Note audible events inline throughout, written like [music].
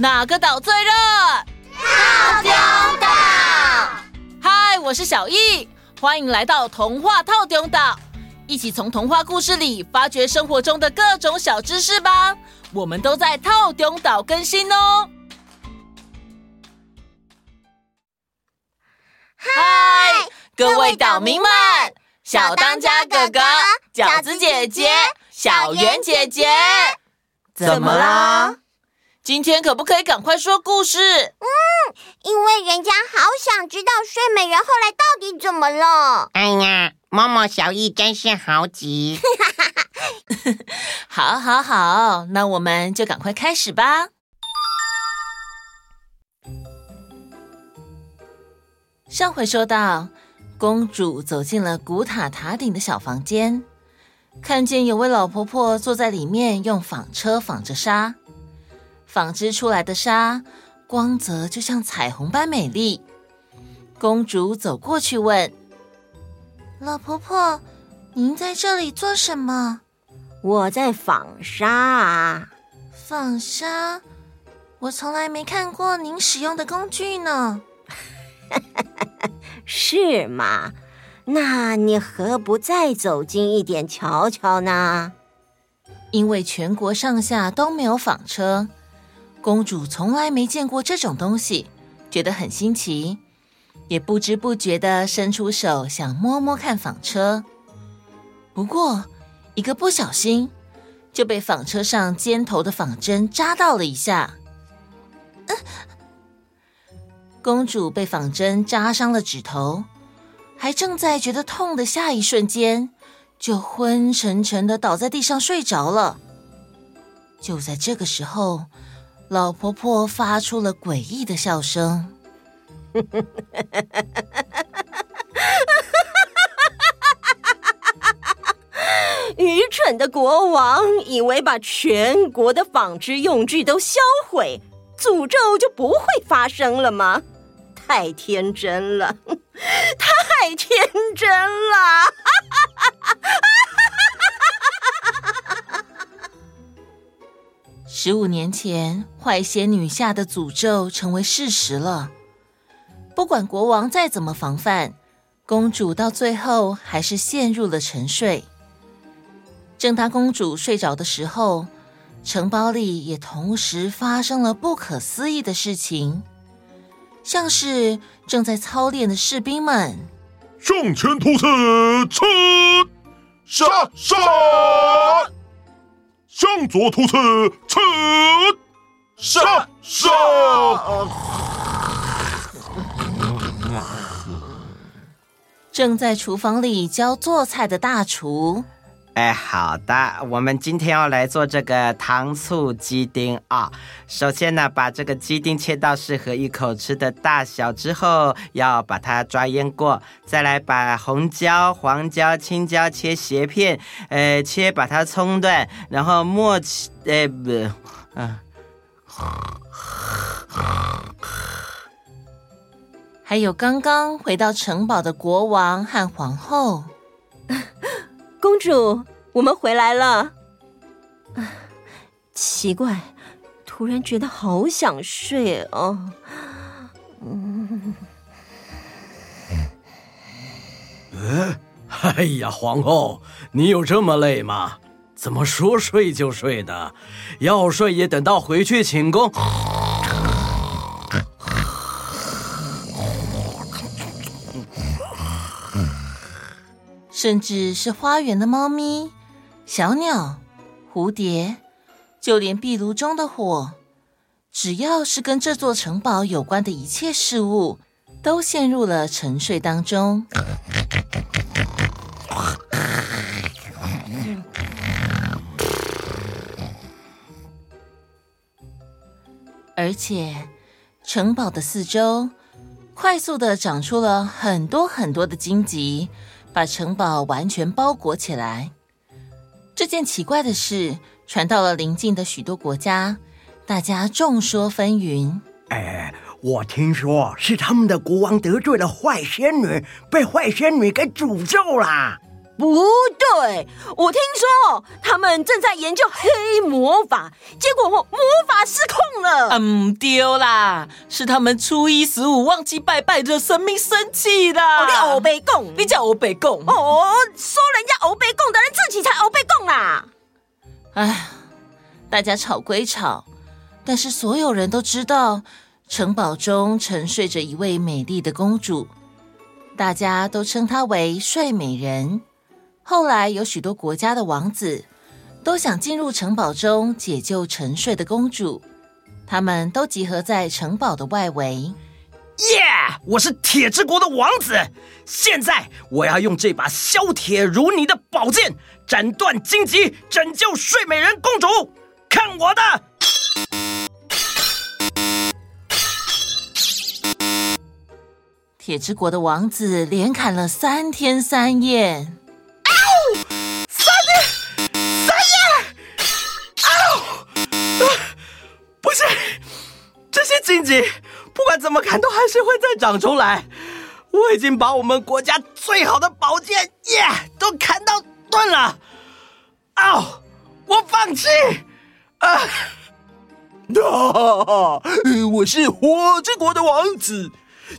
哪个岛最热？套丁岛。嗨，我是小易，欢迎来到童话套丁岛，一起从童话故事里发掘生活中的各种小知识吧。我们都在套丁岛更新哦。嗨，各位岛民们，小当家哥哥、饺子姐姐、小圆姐姐，怎么啦？今天可不可以赶快说故事？嗯，因为人家好想知道睡美人后来到底怎么了。哎呀，默默小艺真是好急。[laughs] 好，好，好，那我们就赶快开始吧。上回说到，公主走进了古塔塔顶的小房间，看见有位老婆婆坐在里面，用纺车纺着纱。纺织出来的纱光泽就像彩虹般美丽。公主走过去问：“老婆婆，您在这里做什么？”“我在纺纱啊。”“纺纱？我从来没看过您使用的工具呢。[laughs] ”“是吗？那你何不再走近一点瞧瞧呢？”因为全国上下都没有纺车。公主从来没见过这种东西，觉得很新奇，也不知不觉地伸出手想摸摸看纺车。不过，一个不小心就被纺车上尖头的纺针扎到了一下。公主被纺针扎伤了指头，还正在觉得痛的下一瞬间，就昏沉沉地倒在地上睡着了。就在这个时候。老婆婆发出了诡异的笑声，[laughs] 愚蠢的国王以为把全国的纺织用具都销毁，诅咒就不会发生了吗？太天真了，[laughs] 太天真了！十五年前，坏仙女下的诅咒成为事实了。不管国王再怎么防范，公主到最后还是陷入了沉睡。正当公主睡着的时候，城堡里也同时发生了不可思议的事情，像是正在操练的士兵们向前突刺，刺，杀杀！向左突刺，刺，杀杀！正在厨房里教做菜的大厨，哎，好的，我们今天要来做这个糖醋鸡丁啊。首先呢，把这个鸡丁切到适合一口吃的大小之后，要把它抓腌过，再来把红椒、黄椒、青椒切斜片，呃，切把它葱段，然后末期，呃，不，嗯，还有刚刚回到城堡的国王和皇后，公主，我们回来了。奇怪。突然觉得好想睡哦。嗯。哎呀，皇后，你有这么累吗？怎么说睡就睡的？要睡也等到回去寝宫。甚至是花园的猫咪、小鸟、蝴蝶。就连壁炉中的火，只要是跟这座城堡有关的一切事物，都陷入了沉睡当中。而且，城堡的四周快速地长出了很多很多的荆棘，把城堡完全包裹起来。这件奇怪的事。传到了邻近的许多国家，大家众说纷纭。哎，我听说是他们的国王得罪了坏仙女，被坏仙女给诅咒了。不对，我听说他们正在研究黑魔法，结果魔法失控了。嗯，丢啦，是他们初一十五忘记拜拜，惹神明生气啦。哦、你欧北共，你叫欧北共哦，说人家欧北共的人自己才欧北共啦。哎，大家吵归吵，但是所有人都知道，城堡中沉睡着一位美丽的公主，大家都称她为睡美人。后来有许多国家的王子都想进入城堡中解救沉睡的公主，他们都集合在城堡的外围。耶！Yeah! 我是铁之国的王子，现在我要用这把削铁如泥的宝剑斩断荆棘，拯救睡美人公主。看我的！铁之国的王子连砍了三天三夜。不管怎么砍都还是会再长出来。我已经把我们国家最好的宝剑耶都砍到断了。哦，我放弃。啊，啊！我是火之国的王子。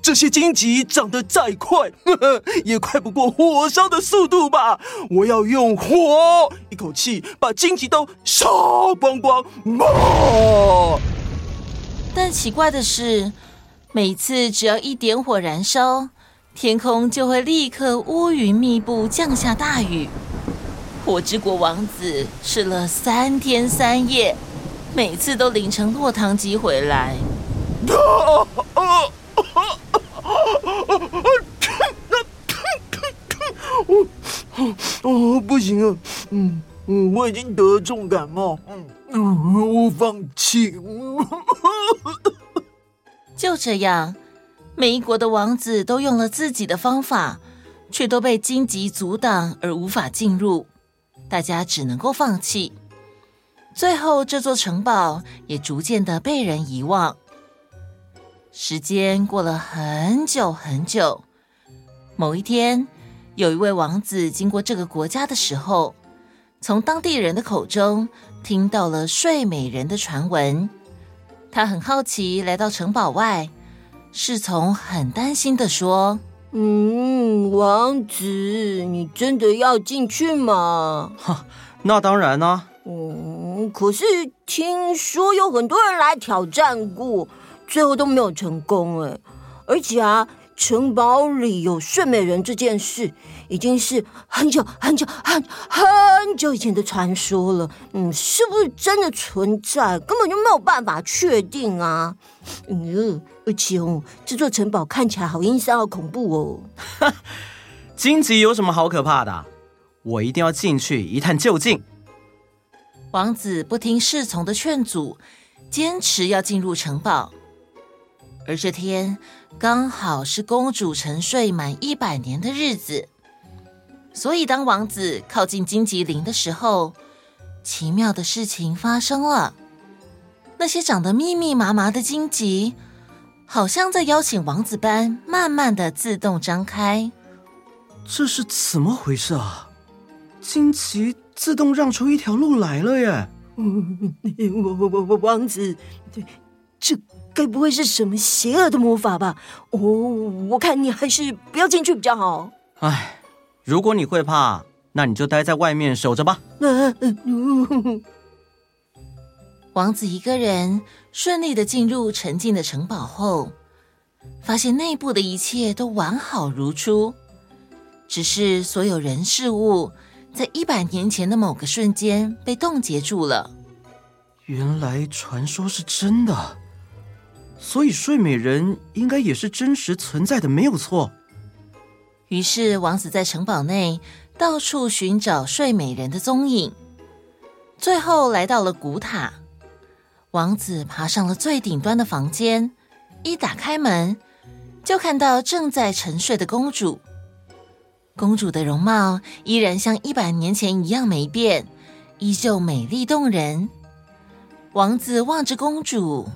这些荆棘长得再快，呵呵，也快不过火烧的速度吧。我要用火一口气把荆棘都烧光光。啊但奇怪的是，每次只要一点火燃烧，天空就会立刻乌云密布，降下大雨。火之国王子试了三天三夜，每次都淋成落汤鸡回来。哦，不行啊，嗯嗯，我已经得重感冒，嗯嗯，我放弃。就这样，每一国的王子都用了自己的方法，却都被荆棘阻挡而无法进入。大家只能够放弃。最后，这座城堡也逐渐的被人遗忘。时间过了很久很久，某一天，有一位王子经过这个国家的时候，从当地人的口中听到了睡美人的传闻。他很好奇，来到城堡外，侍从很担心的说：“嗯，王子，你真的要进去吗？”“ [laughs] 哈，那当然呢。”“嗯，可是听说有很多人来挑战过，最后都没有成功。哎，而且啊。”城堡里有睡美人这件事，已经是很久很久很很久以前的传说了。嗯，是不是真的存在，根本就没有办法确定啊。嗯，而且哦，这座城堡看起来好阴森、好恐怖哦。哈，[laughs] 荆棘有什么好可怕的？我一定要进去一探究竟。王子不听侍从的劝阻，坚持要进入城堡。而这天刚好是公主沉睡满一百年的日子，所以当王子靠近荆棘林的时候，奇妙的事情发生了。那些长得密密麻麻的荆棘，好像在邀请王子般，慢慢的自动张开。这是怎么回事啊？荆棘自动让出一条路来了耶！我我我我王子，这。该不会是什么邪恶的魔法吧？哦，我看你还是不要进去比较好。哎，如果你会怕，那你就待在外面守着吧。[laughs] 王子一个人顺利的进入沉静的城堡后，发现内部的一切都完好如初，只是所有人事物在一百年前的某个瞬间被冻结住了。原来传说是真的。所以睡美人应该也是真实存在的，没有错。于是王子在城堡内到处寻找睡美人的踪影，最后来到了古塔。王子爬上了最顶端的房间，一打开门，就看到正在沉睡的公主。公主的容貌依然像一百年前一样没变，依旧美丽动人。王子望着公主。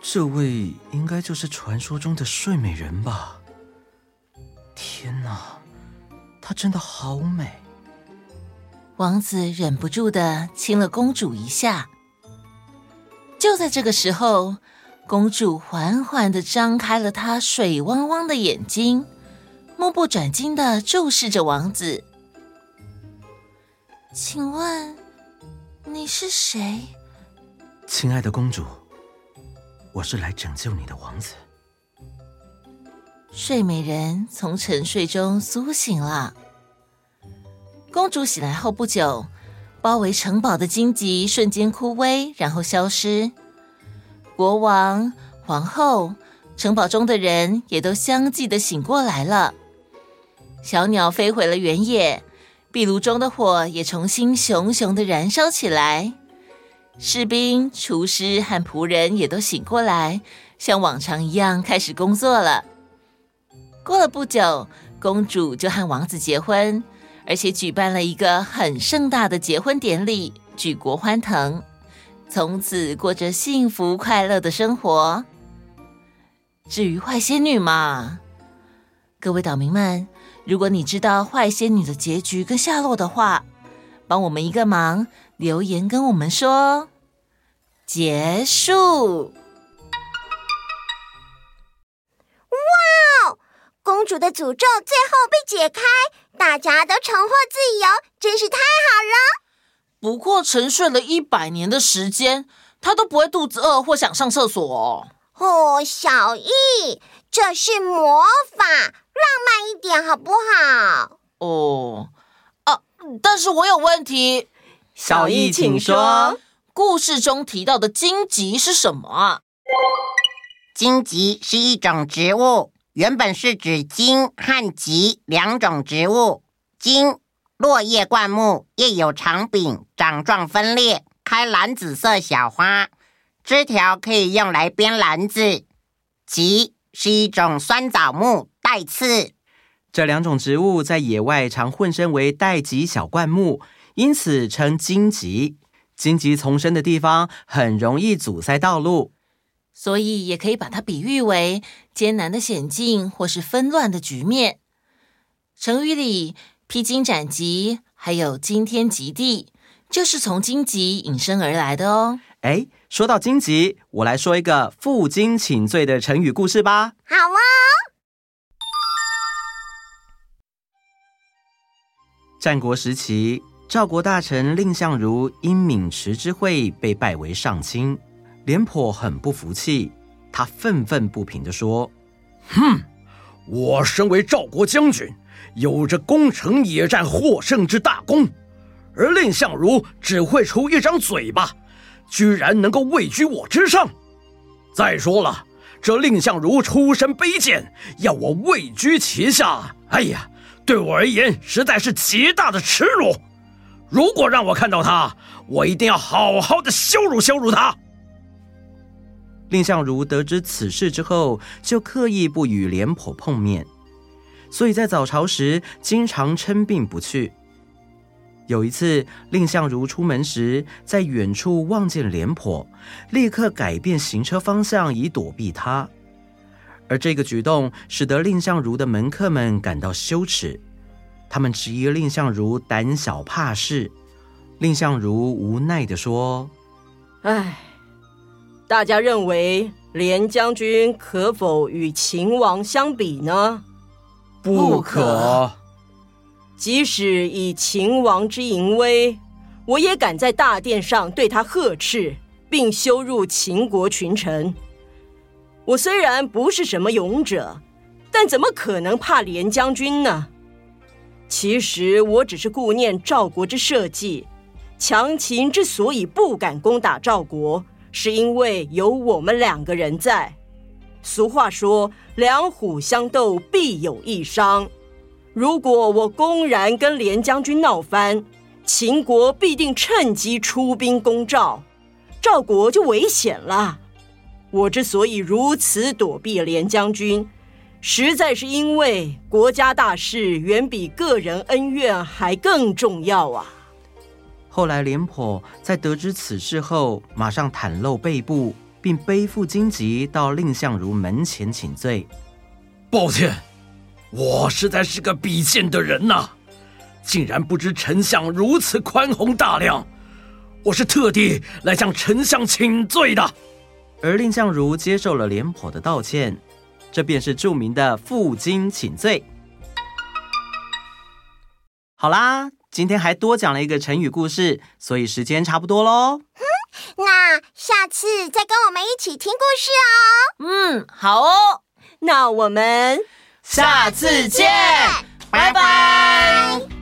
这位应该就是传说中的睡美人吧？天哪，她真的好美，王子忍不住的亲了公主一下。就在这个时候，公主缓缓的张开了她水汪汪的眼睛，目不转睛的注视着王子。请问你是谁？亲爱的公主，我是来拯救你的王子。睡美人从沉睡中苏醒了。公主醒来后不久，包围城堡的荆棘瞬间枯萎，然后消失。国王、皇后、城堡中的人也都相继的醒过来了。小鸟飞回了原野。壁炉中的火也重新熊熊的燃烧起来，士兵、厨师和仆人也都醒过来，像往常一样开始工作了。过了不久，公主就和王子结婚，而且举办了一个很盛大的结婚典礼，举国欢腾，从此过着幸福快乐的生活。至于坏仙女嘛，各位岛民们。如果你知道坏仙女的结局跟下落的话，帮我们一个忙，留言跟我们说。结束。公主的诅咒最后被解开，大家都重获自由，真是太好了。不过沉睡了一百年的时间，她都不会肚子饿或想上厕所哦。哦，小易，这是魔法。浪漫一点好不好？哦，啊，但是我有问题。小易，请说。故事中提到的荆棘是什么啊？荆棘是一种植物，原本是指荆和棘两种植物。荆落叶灌木，叶有长柄，掌状分裂，开蓝紫色小花，枝条可以用来编篮子。棘是一种酸枣木。带刺，这两种植物在野外常混生为带棘小灌木，因此称荆棘。荆棘丛生的地方很容易阻塞道路，所以也可以把它比喻为艰难的险境或是纷乱的局面。成语里披荆斩棘，还有惊天极地，就是从荆棘引申而来的哦。哎，说到荆棘，我来说一个负荆请罪的成语故事吧。好啊。战国时期，赵国大臣蔺相如因渑池之会被拜为上卿，廉颇很不服气，他愤愤不平地说：“哼，我身为赵国将军，有着攻城野战获胜之大功，而蔺相如只会出一张嘴巴，居然能够位居我之上。再说了，这蔺相如出身卑贱，要我位居其下，哎呀！”对我而言，实在是极大的耻辱。如果让我看到他，我一定要好好的羞辱羞辱他。蔺相如得知此事之后，就刻意不与廉颇碰面，所以在早朝时经常称病不去。有一次，蔺相如出门时，在远处望见廉颇，立刻改变行车方向以躲避他。而这个举动使得蔺相如的门客们感到羞耻，他们质疑蔺相如胆小怕事。蔺相如无奈地说：“唉，大家认为廉将军可否与秦王相比呢？不可。即使以秦王之淫威，我也敢在大殿上对他呵斥，并羞辱秦国群臣。”我虽然不是什么勇者，但怎么可能怕廉将军呢？其实我只是顾念赵国之社稷。强秦之所以不敢攻打赵国，是因为有我们两个人在。俗话说：“两虎相斗，必有一伤。”如果我公然跟廉将军闹翻，秦国必定趁机出兵攻赵，赵国就危险了。我之所以如此躲避廉将军，实在是因为国家大事远比个人恩怨还更重要啊。后来廉颇在得知此事后，马上袒露背部，并背负荆棘到蔺相如门前请罪。抱歉，我实在是个比贱的人呐、啊。竟然不知丞相如此宽宏大量，我是特地来向丞相请罪的。而蔺相如接受了廉颇的道歉，这便是著名的负荆请罪。好啦，今天还多讲了一个成语故事，所以时间差不多喽。嗯，那下次再跟我们一起听故事哦。嗯，好哦，那我们下次见，拜拜。